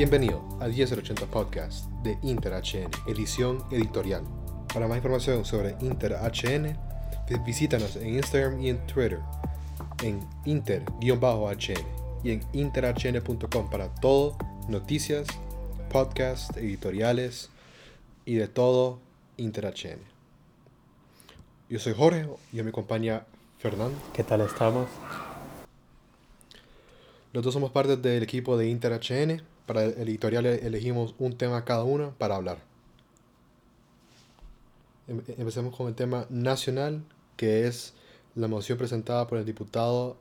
Bienvenido a 1080 Podcast de InterHN, edición editorial. Para más información sobre InterHN, visítanos en Instagram y en Twitter en inter-hn y en interhn.com para todo, noticias, podcasts, editoriales y de todo InterHN. Yo soy Jorge y me acompaña Fernando. ¿Qué tal estamos? Los somos parte del equipo de InterHN para el editorial elegimos un tema cada uno para hablar. Em, empecemos con el tema nacional, que es la moción presentada por el diputado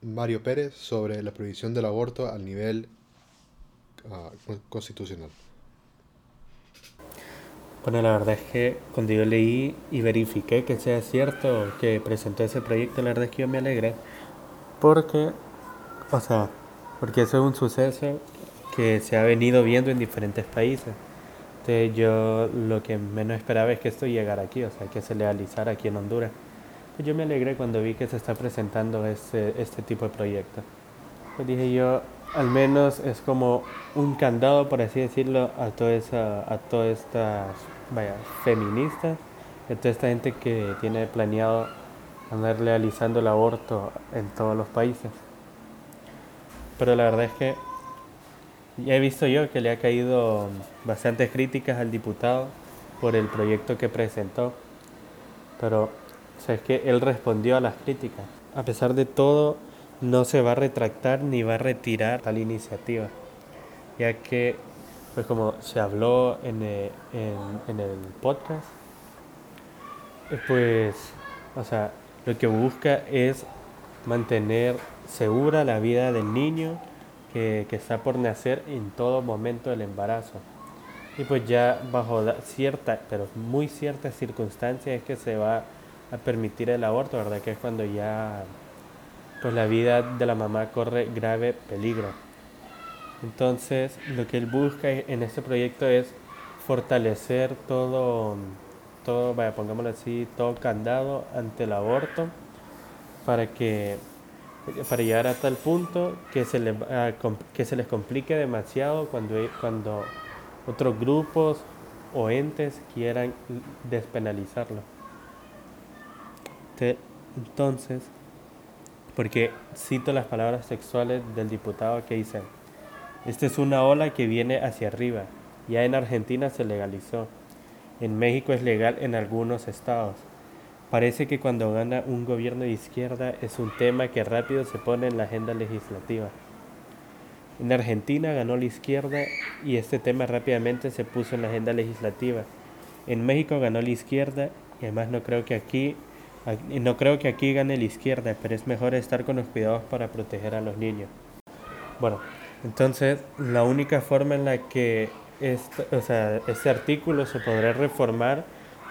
Mario Pérez sobre la prohibición del aborto al nivel ah, constitucional. Bueno, la verdad es que cuando yo leí y verifiqué que sea cierto que presentó ese proyecto, la verdad es que yo me alegré. Porque, o sea, porque eso es un suceso que se ha venido viendo en diferentes países. Entonces yo lo que menos esperaba es que esto llegara aquí, o sea, que se legalizara aquí en Honduras. Pues yo me alegré cuando vi que se está presentando este, este tipo de proyecto. Pues dije yo, al menos es como un candado, por así decirlo, a, toda esa, a todas estas vaya, feministas, a toda esta gente que tiene planeado andar legalizando el aborto en todos los países. Pero la verdad es que ya he visto yo que le ha caído bastantes críticas al diputado por el proyecto que presentó, pero o que él respondió a las críticas. A pesar de todo, no se va a retractar ni va a retirar tal iniciativa, ya que, pues como se habló en el, en, el podcast, eh, pues, o sea, lo que busca es mantener segura la vida del niño que, está por nacer en todo momento del embarazo. Y pues ya bajo cierta, pero muy ciertas circunstancias es que se va a permitir el aborto, ¿verdad? Que es cuando ya pues la vida de la mamá corre grave peligro. Entonces, lo que él busca en este proyecto es fortalecer todo, todo, vaya, pongámoslo así, todo candado ante el aborto para que para llegar a tal punto que se, les, que se les complique demasiado cuando, cuando otros grupos o entes quieran despenalizarlo. Entonces, porque cito las palabras sexuales del diputado que dicen, esta es una ola que viene hacia arriba, ya en Argentina se legalizó, en México es legal en algunos estados, Parece que cuando gana un gobierno de izquierda es un tema que rápido se pone en la agenda legislativa. En Argentina ganó la izquierda y este tema rápidamente se puso en la agenda legislativa. En México ganó la izquierda y además no creo que aquí no creo que aquí gane la izquierda, pero es mejor estar con los cuidados para proteger a los niños. Bueno, entonces la única forma en la que este, o sea, este artículo se podrá reformar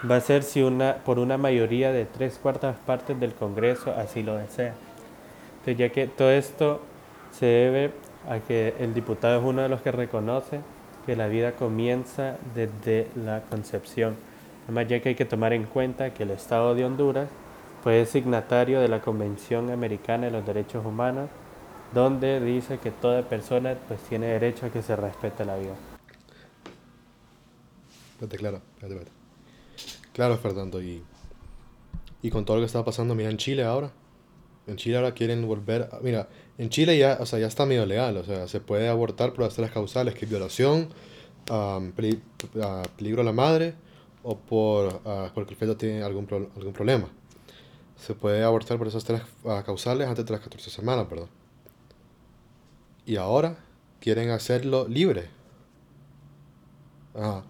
va a ser si una, por una mayoría de tres cuartas partes del Congreso así lo desea. Entonces, ya que todo esto se debe a que el diputado es uno de los que reconoce que la vida comienza desde la concepción. Además, ya que hay que tomar en cuenta que el Estado de Honduras pues, signatario de la Convención Americana de los Derechos Humanos, donde dice que toda persona pues, tiene derecho a que se respete la vida. claro, Claro, Fernando, y, y con todo lo que está pasando, mira, en Chile ahora. En Chile ahora quieren volver. mira, en Chile ya, o sea, ya está medio legal, o sea, se puede abortar por las tres causales, que es violación, peligro a la madre o por porque el feto tiene algún, algún problema. Se puede abortar por esas tres ah, causales antes de las 14 semanas, perdón. Y ahora quieren hacerlo libre. Ajá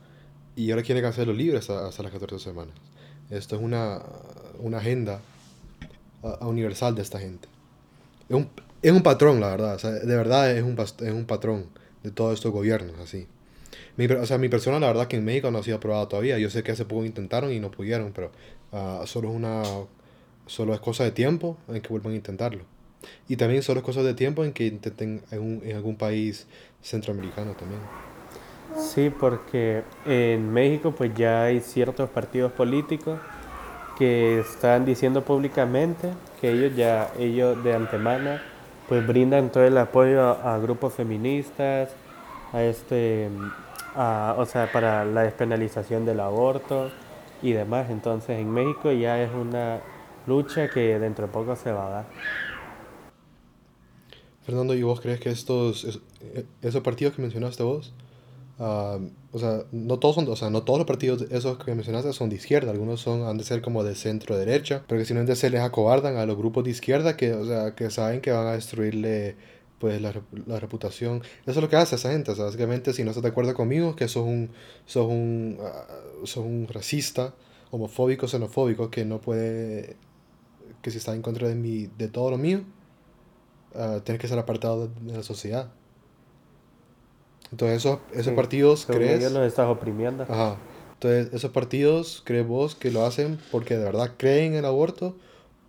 y ahora quieren hacerlo libre hasta, hasta las 14 semanas. Esto es una, una agenda universal de esta gente. Es un, es un patrón, la verdad. de verdad es un, es un patrón de todos estos gobiernos, así. Mi, o sea, mi persona, la verdad, que en México no ha sido aprobada todavía. Yo sé que hace poco intentaron y no pudieron, pero uh, solo es una solo es cosa de tiempo en que vuelvan a intentarlo. Y también solo es cosa de tiempo en que intenten en, en algún país centroamericano también. Sí, porque en México pues ya hay ciertos partidos políticos que están diciendo públicamente que ellos ya, ellos de antemano pues brindan todo el apoyo a, grupos feministas a este, a, o sea, para la despenalización del aborto y demás. Entonces en México ya es una lucha que dentro de poco se va a dar. Fernando, ¿y vos crees que estos, eh, esos partidos que mencionaste vos, ah, o sea, no todos son, o sea, no todos los partidos esos que mencionaste son de izquierda, algunos son, han de ser como de centro derecha, pero que simplemente se les acobardan a los grupos de izquierda que, o sea, que saben que van a destruirle pues la, la reputación. Eso es lo que hace esa gente, básicamente si no estás de acuerdo conmigo, que sos un, sos un, ah, sos un racista, homofóbico, xenofóbico, que no puede, que si está en contra de, mi, de todo lo mío, uh, tienes que ser apartado de, la sociedad. Entonces, esos, esos partidos, ¿crees? los estás oprimiendo. Ajá. Entonces, esos partidos, ¿crees vos que lo hacen porque de verdad creen en el aborto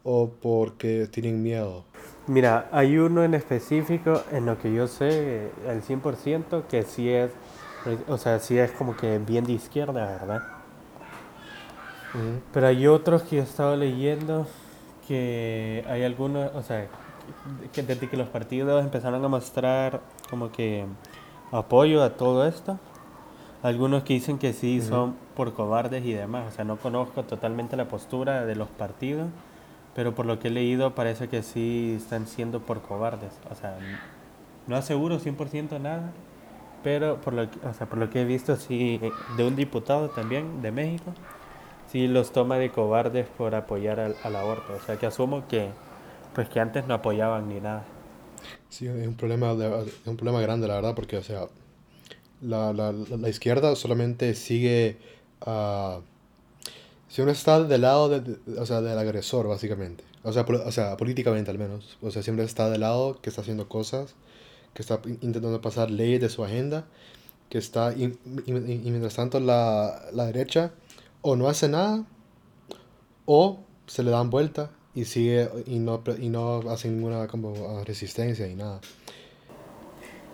o porque tienen miedo? Mira, hay uno en específico en lo que yo sé, el 100%, que sí es, o sea, sí es como que bien de izquierda, ¿verdad? Pero hay otros que he estado leyendo que hay algunos, o sea, que desde que los partidos empezaron a mostrar como que apoyo a todo esto, algunos que dicen que sí son por cobardes y demás, o sea, no conozco totalmente la postura de los partidos, pero por lo que he leído parece que sí están siendo por cobardes, o sea, no aseguro 100% nada, pero por lo, que, o sea, por lo que he visto sí de un diputado también de México, sí los toma de cobardes por apoyar al, al aborto, o sea, que asumo que pues que antes no apoyaban ni nada. Sí, es un problema, es un problema grande, la verdad, porque, o sea, la, la, la izquierda solamente sigue... Uh, si uno está del lado de, o sea, del agresor, básicamente. O sea, o sea, políticamente al menos. O sea, siempre está del lado que está haciendo cosas, que está intentando pasar leyes de su agenda, que está... Y, y, y mientras tanto la, la derecha o no hace nada, o se le dan vuelta y sigue y no, y no hace ninguna como ah, resistencia y nada.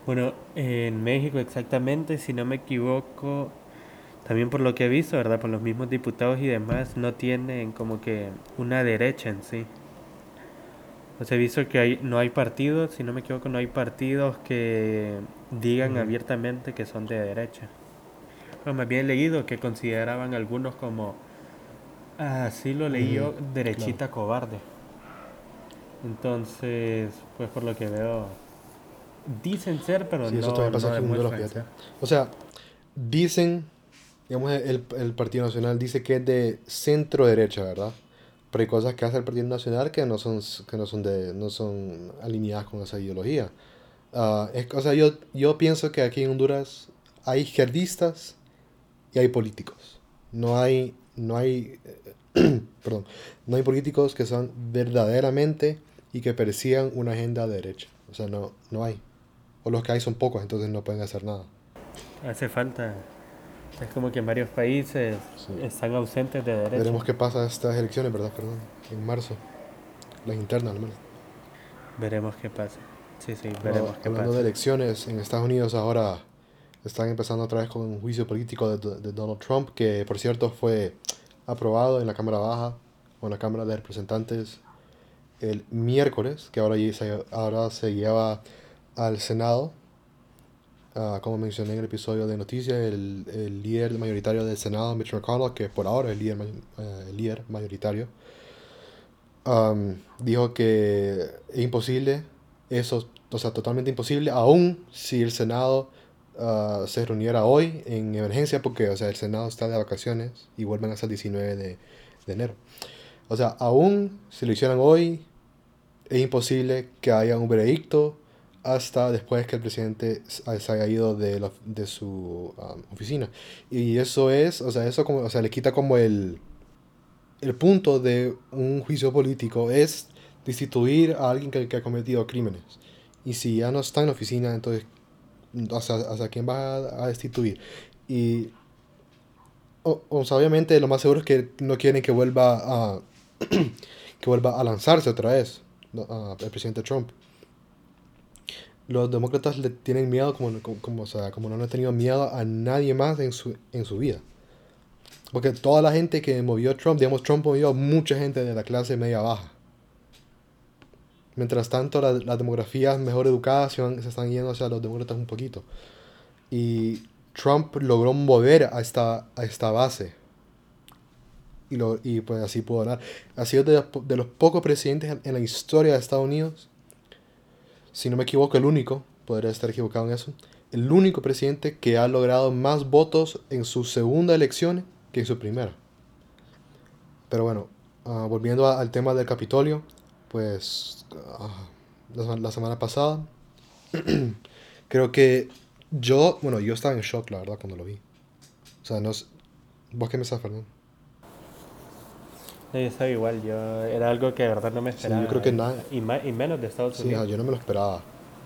Bueno, en México exactamente, si no me equivoco, también por lo que he visto, ¿verdad? Por los mismos diputados y demás, no tienen como que una derecha en sí. O sea, he visto que hay, no hay partidos, si no me equivoco, no hay partidos que digan abiertamente que son de derecha. Pero me había leído que consideraban algunos como Así lo leí yo, derechita cobarde. Entonces, pues por lo que veo, dicen ser, pero sí, no, eso también pasa no O sea, dicen, digamos, el, el Partido Nacional dice que es de centro derecha, ¿verdad? Pero hay cosas que hace el Partido Nacional que no son, que no son, de, no son alineadas con esa ideología. Uh, es, o sea, yo, yo pienso que aquí en Honduras hay izquierdistas y hay políticos. No hay, no hay perdón, no hay políticos que son verdaderamente y que persigan una agenda de derecha. O sea, no, no hay. O los que hay son pocos, entonces no pueden hacer nada. Hace falta. Es como que en varios países están ausentes de derecha. Veremos qué pasa estas elecciones, ¿verdad, perdón? En marzo. Las internas, al menos. Veremos qué pasa. Sí, sí, veremos qué hablando de elecciones, en Estados Unidos ahora están empezando otra vez con un juicio político de, de Donald Trump, que por cierto fue aprobado en la Cámara Baja o en la Cámara de Representantes el miércoles, que ahora, se, ahora se lleva al Senado. Uh, como mencioné en el episodio de noticias, el, el, líder mayoritario del Senado, Mitch McConnell, que por ahora es el líder, uh, el líder mayoritario, um, dijo que es imposible, eso, o sea, totalmente imposible, aún si el Senado uh, se reuniera hoy en emergencia porque, o sea, el Senado está de vacaciones y vuelven hasta el 19 de, de enero. O sea, aún si lo hicieran hoy, es imposible que haya un veredicto hasta después que el presidente se haya ido de, la, de su um, oficina. Y eso es, o sea, eso como, o sea, le quita como el, el punto de un juicio político, es destituir a alguien que, que ha cometido crímenes. Y si ya no está en la oficina, entonces hasta, quién va a, destituir. Y obviamente lo más seguro es que no quieren que vuelva a que vuelva a lanzarse otra vez el presidente Trump. Los demócratas le tienen miedo como, como, o sea, como no han tenido miedo a nadie más en su, en su vida. Porque toda la gente que movió Trump, digamos, Trump movió a mucha gente de la clase media baja. Mientras tanto, las demografías mejor educadas se, están yendo hacia los demócratas un poquito. Y Trump logró mover a esta, a esta base. Y, lo, y pues así pudo ganar. Ha sido de, de los pocos presidentes en la historia de Estados Unidos, si no me equivoco, el único, podría estar equivocado en eso, el único presidente que ha logrado más votos en su segunda elección que en su primera. Pero bueno, uh, volviendo a, al tema del Capitolio, pues uh, la, semana pasada, creo que yo, bueno, yo estaba en shock, la verdad, cuando lo vi. O sea, no sé, ¿vos qué me estás, Fernando? No, yo estaba igual, yo era algo que de verdad no me esperaba. Sí, yo creo que nada. Y, y menos de Estados Sí, Unidos. yo no me lo esperaba.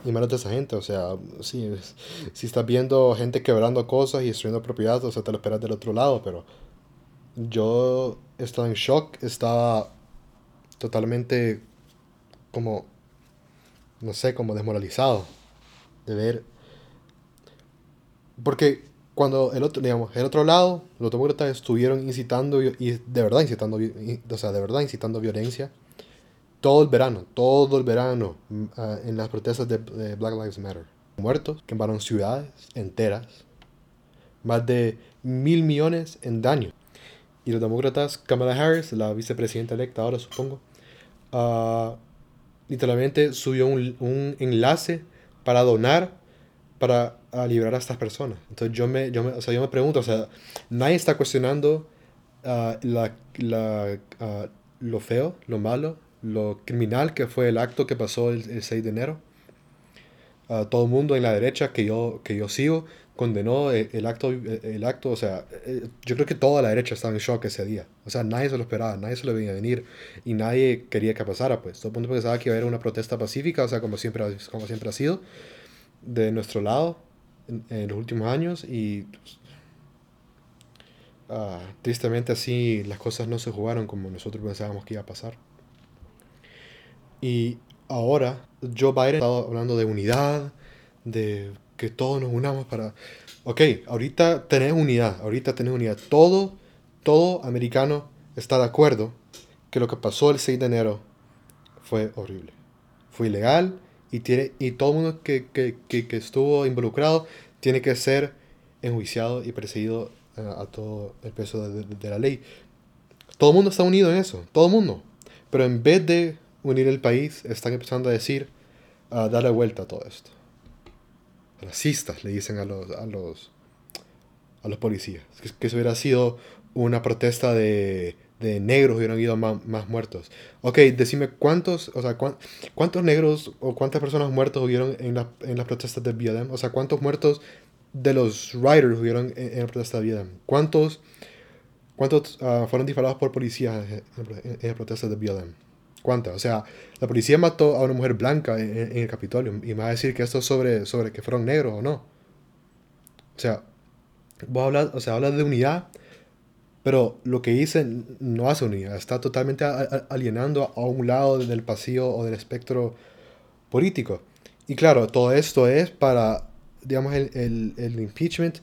Y menos de esa gente, o sea, sí, es- si estás viendo gente quebrando cosas y destruyendo propiedades, o sea, te lo esperas del otro lado, pero yo estaba en shock, estaba totalmente como, no sé, como desmoralizado de ver. Porque cuando el otro, digamos, el otro lado, los demócratas estuvieron incitando, y de verdad incitando, o sea, de verdad incitando violencia, todo el verano, todo el verano, mm, ah, en las protestas de, de Black Lives Matter. Muertos, quemaron ciudades enteras, más de mil millones en daño. Y los demócratas, Kamala Harris, la vicepresidenta electa ahora supongo, ah, literalmente subió un, un enlace para donar para ah, liberar a estas personas. Entonces yo me, yo me, o sea, yo me pregunto, o sea, nadie está cuestionando ah, la, la, ah, lo feo, lo malo, lo criminal que fue el acto que pasó el, el 6 de enero. Ah, todo el mundo en la derecha que yo, que yo sigo condenó el, el acto, el, el acto, o sea, eh, yo creo que toda la derecha estaba en shock ese día. O sea, nadie se lo esperaba, nadie se lo veía venir y nadie quería que pasara, pues. Todo el mundo pensaba que iba a haber una protesta pacífica, o sea, como siempre, ha- como siempre ha sido, de nuestro lado en, en los últimos años y ah, tristemente así las cosas no se jugaron como nosotros pensábamos que iba a pasar. Y ahora Joe Biden está hablando de unidad, de que todos nos unamos para... Ok, ahorita tenés unidad, ahorita tenés unidad. Todo, todo americano está de acuerdo que lo que pasó el 6 de enero fue horrible. Fue ilegal y, tiene, y todo el mundo que, que, que, que estuvo involucrado tiene que ser enjuiciado y perseguido eh, a todo el peso de, de- de la ley. Todo el mundo está unido en eso, todo el mundo. Pero en vez de unir el país, están empezando a decir, a darle vuelta a todo esto. Racistas, le dicen a los, a los, a los policías. Que, que eso hubiera sido una protesta de, de negros, hubieran habido más, más muertos. Ok, decime cuántos, o sea, cuán- cuántos negros o cuántas personas muertos hubieron en, la, en las protestas de BLM. O sea, cuántos muertos de los riders hubieron en, en la protesta de BLM. ¿Cuántos, cuántos ah, fueron disparados por policías en, en, en las protestas de BLM? ¿Cuántas? O sea, la policía mató a una mujer blanca en, el Capitolio y me va a decir que esto es sobre, sobre que fueron negros o no. O sea, vos hablas, o sea, hablas de unidad, pero lo que dice no hace unidad. Está totalmente alienando a un lado del pasillo o del espectro político. Y claro, todo esto es para, digamos, el, el, el impeachment,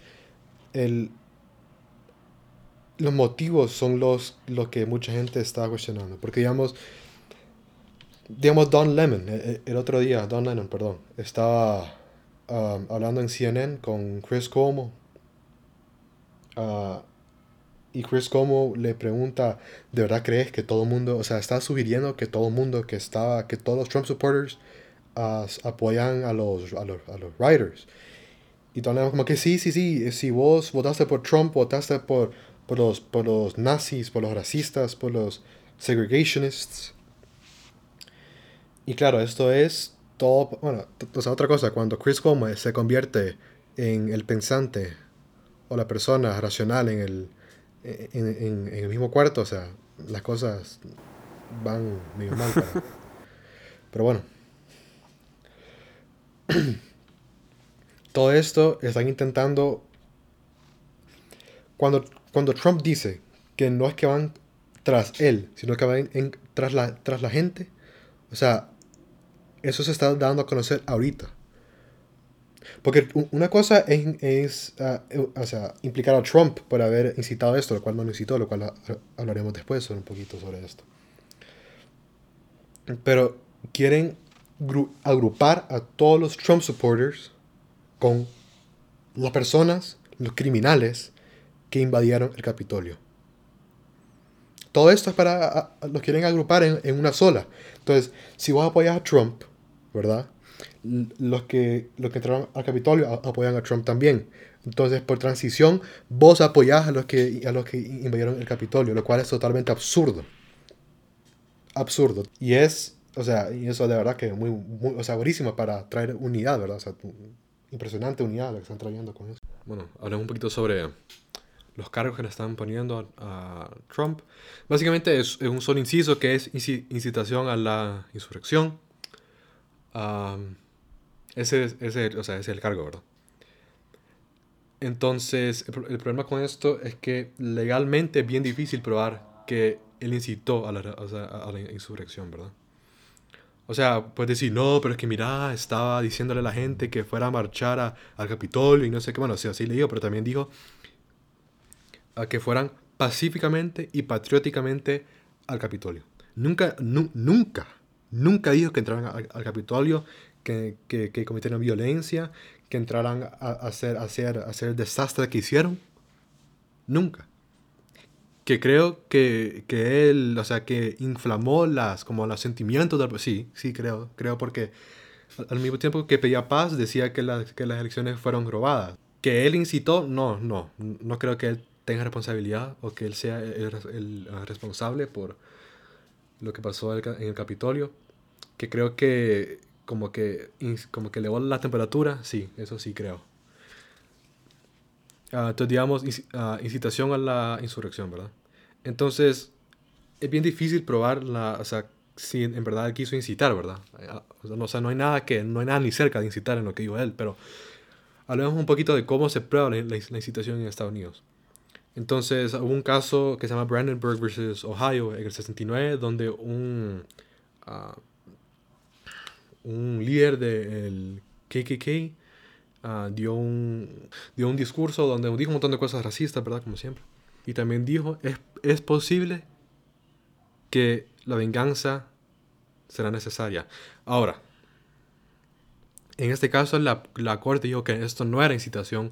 el, los motivos son los, los que mucha gente está cuestionando. Porque, digamos, digamos, Don Lemon, el, el otro día, Don Lennon, perdón, estaba um, hablando en CNN con Chris Cuomo. ah, y Chris Cuomo le pregunta, ¿de verdad crees que todo el mundo, o sea, está sugiriendo que todo el mundo que estaba, que todos los Trump supporters apoyan a los, a los, a los writers? Y Don Lemon como que sí, sí, sí, si vos votaste por Trump, votaste por, por, los, por los nazis, por los racistas, por los segregationists. Y claro, esto es todo, bueno, t- o sea, otra cosa, cuando Chris Cuomo se convierte en el pensante o la persona racional en el, en, en- en el mismo cuarto, o sea, las cosas van medio mal. para- Pero bueno. Todo esto están intentando... Cuando, cuando Trump dice que no es que van tras él, sino que van en- tras, la, tras la gente, o sea, eso se está dando a conocer ahorita. Porque una cosa es, es, eh, o sea, implicar a Trump por haber incitado esto, lo cual no lo incitó, lo cual ha- hablaremos después un poquito sobre esto. Pero quieren gru- agrupar a todos los Trump supporters con las personas, los criminales que invadieron el Capitolio. Todo esto es para, los quieren agrupar en, una sola. Entonces, si vos apoyas a Trump, ¿verdad? Los que, los que entraron al Capitolio apoyan a Trump también. Entonces, por transición, vos apoyás a los que, a los que invadieron el Capitolio, lo cual es totalmente absurdo. Absurdo. Y es, o sea, y eso de verdad que es muy, muy o sea, buenísimo para traer unidad, ¿verdad? O sea, impresionante unidad la que están trayendo con eso. Bueno, hablemos un poquito sobre los cargos que le están poniendo a, Trump. Básicamente es, un solo inciso que es incitación a la insurrección. Ese, ese, o sea, ese es el cargo, ¿verdad? Entonces, el, problema con esto es que legalmente es bien difícil probar que él incitó a la, a la insurrección, ¿verdad? O sea, puedes decir, no, pero es que mira, estaba diciéndole a la gente que fuera a marchar al Capitolio y no sé qué. Bueno, sí, así le digo, pero también dijo a que fueran pacíficamente y patrióticamente al Capitolio. Nunca, nunca, nunca dijo que entraran al, Capitolio, que, que, que, cometieran violencia, que entraran a, hacer, a, hacer, a hacer el desastre que hicieron. Nunca. Que creo que, que él, o sea, que inflamó las, como los sentimientos del... Sí, sí, creo, creo porque al mismo tiempo que pedía paz decía que, que las elecciones fueron robadas. Que él incitó, no, no, no creo que él tenga responsabilidad o que él sea el, responsable por lo que pasó en el Capitolio, que creo que como que como que elevó la temperatura, sí, eso sí creo. Uh, entonces, digamos, ah, incitación a la insurrección, ¿verdad? Entonces, es bien difícil probar la, o sea, si en verdad quiso incitar, ¿verdad? Ah, o sea, no, hay nada que, no hay nada ni cerca de incitar en lo que dijo él, pero hablemos un poquito de cómo se prueba la, la incitación en Estados Unidos. Entonces hubo un caso que se llama Brandenburg versus Ohio en el 69, donde un, uh, un líder del KKK uh, dio, un, dio un discurso donde dijo un montón de cosas racistas, ¿verdad? Como siempre. Y también dijo, es, es posible que la venganza será necesaria. Ahora, en este caso la, la corte dijo que esto no era incitación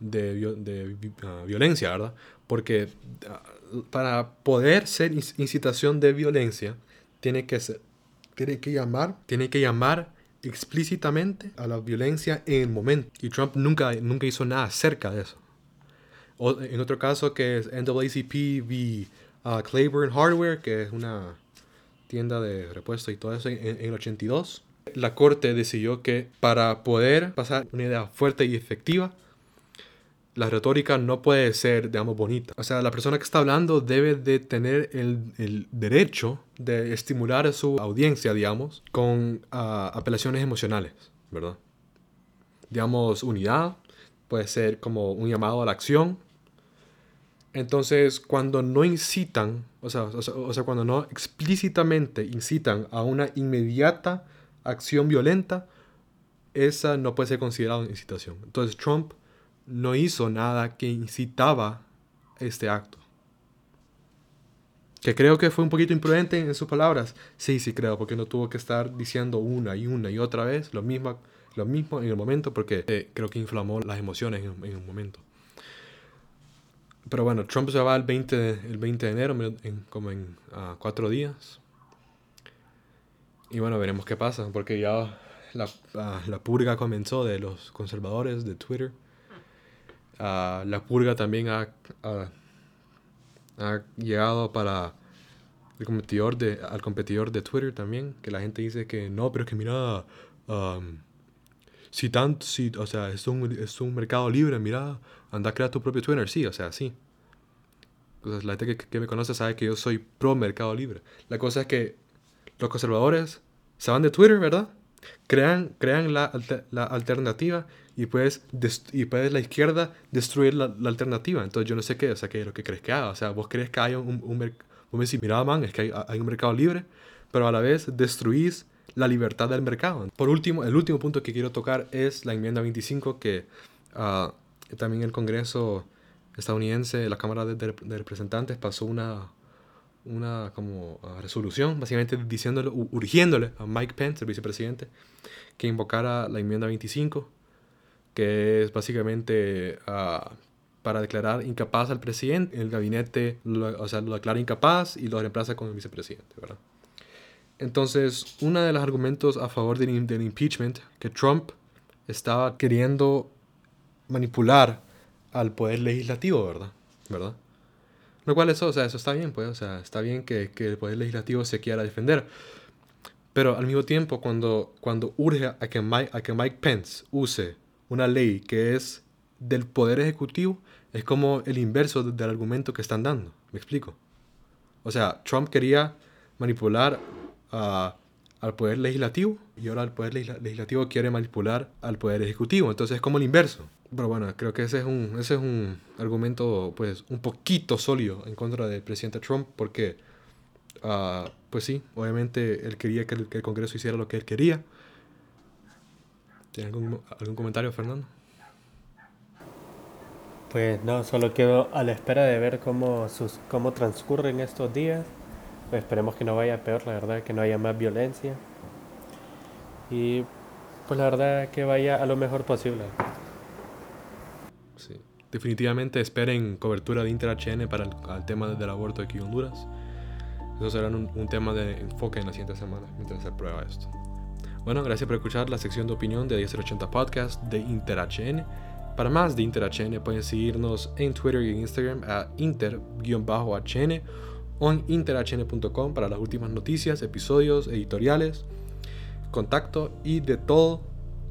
de, ah, violencia, ¿verdad? Porque ah, para poder ser incitación de violencia, tiene que, ser, tiene que llamar, tiene que llamar explícitamente a la violencia en el momento. Y Trump nunca, nunca hizo nada acerca de eso. O, en otro caso que es NAACP v. Uh, Claiborne Hardware, que es una tienda de repuesto y todo eso en, en el 82, la corte decidió que para poder pasar una idea fuerte y efectiva, la retórica no puede ser, digamos, bonita. O sea, la persona que está hablando debe de tener el, derecho de estimular a su audiencia, digamos, con ah, apelaciones emocionales, ¿verdad? Digamos, unidad, puede ser como un llamado a la acción. Entonces, cuando no incitan, o sea, o sea, cuando no explícitamente incitan a una inmediata acción violenta, esa no puede ser considerada incitación. Entonces, Trump no hizo nada que incitaba este acto. Que creo que fue un poquito imprudente en sus palabras. Sí, sí creo, porque no tuvo que estar diciendo una y una y otra vez lo mismo, lo mismo en el momento, porque eh, creo que inflamó las emociones en, un momento. Pero bueno, Trump se va el 20, el 20 de enero, como en ah, cuatro días. Y bueno, veremos qué pasa, porque ya la, ah, la purga comenzó de los conservadores de Twitter la purga también ha, ha, llegado para el competidor de, al competidor de Twitter también, que la gente dice que no, pero es que mira, si tanto, si, o sea, es un, es un mercado libre, mira, anda a crear tu propio Twitter, sí, o sea, sí. la gente que, que, me conoce sabe que yo soy pro mercado libre. La cosa es que los conservadores se van de Twitter, ¿verdad? Crean, crean la, la alternativa y puedes, y puedes la izquierda destruir la, la, alternativa. Entonces yo no sé qué, o sea, qué es lo que crees que haga. O sea, vos crees que hay un, un, mercado, vos me decís, mira, man, es que hay, hay, un mercado libre, pero a la vez destruís la libertad del mercado. Por último, el último punto que quiero tocar es la enmienda 25 que uh, también el Congreso estadounidense, la Cámara de, de, Representantes pasó una, una como uh, resolución, básicamente diciéndole, urgiéndole a Mike Pence, el vicepresidente, que invocara la enmienda 25 que es básicamente ah, para declarar incapaz al presidente. El gabinete lo, o sea, lo declara incapaz y lo reemplaza con el vicepresidente, ¿verdad? Entonces, uno de los argumentos a favor del, del impeachment, que Trump estaba queriendo manipular al poder legislativo, ¿verdad? ¿verdad? Lo cual eso, o sea, eso está bien, pues, o sea, está bien que, que el poder legislativo se quiera defender. Pero al mismo tiempo, cuando, cuando urge a que, Mike, a que Mike Pence use una ley que es del poder ejecutivo, es como el inverso del argumento que están dando. ¿Me explico? O sea, Trump quería manipular al poder legislativo y ahora el poder legislativo quiere manipular al poder ejecutivo. Entonces es como el inverso. Pero bueno, creo que ese es un, ese es un argumento pues un poquito sólido en contra del presidente Trump porque, uh, pues sí, obviamente él quería que el, que el, Congreso hiciera lo que él quería. ¿Tiene algún, algún comentario, Fernando? Pues no, solo quedo a la espera de ver cómo, sus, cómo transcurren estos días. Pues esperemos que no vaya peor, la verdad, que no haya más violencia. Y pues la verdad que vaya a lo mejor posible. Sí. Definitivamente esperen cobertura de InterHN para el, tema del aborto aquí en Honduras. Eso será un, un, tema de enfoque en la siguiente semana mientras se prueba esto. Bueno, gracias por escuchar la sección de opinión de 1080 Podcast de InterHN. Para más de InterHN pueden seguirnos en Twitter y en Instagram a inter-hn o en interhn.com para las últimas noticias, episodios, editoriales, contacto y de todo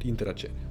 InterHN.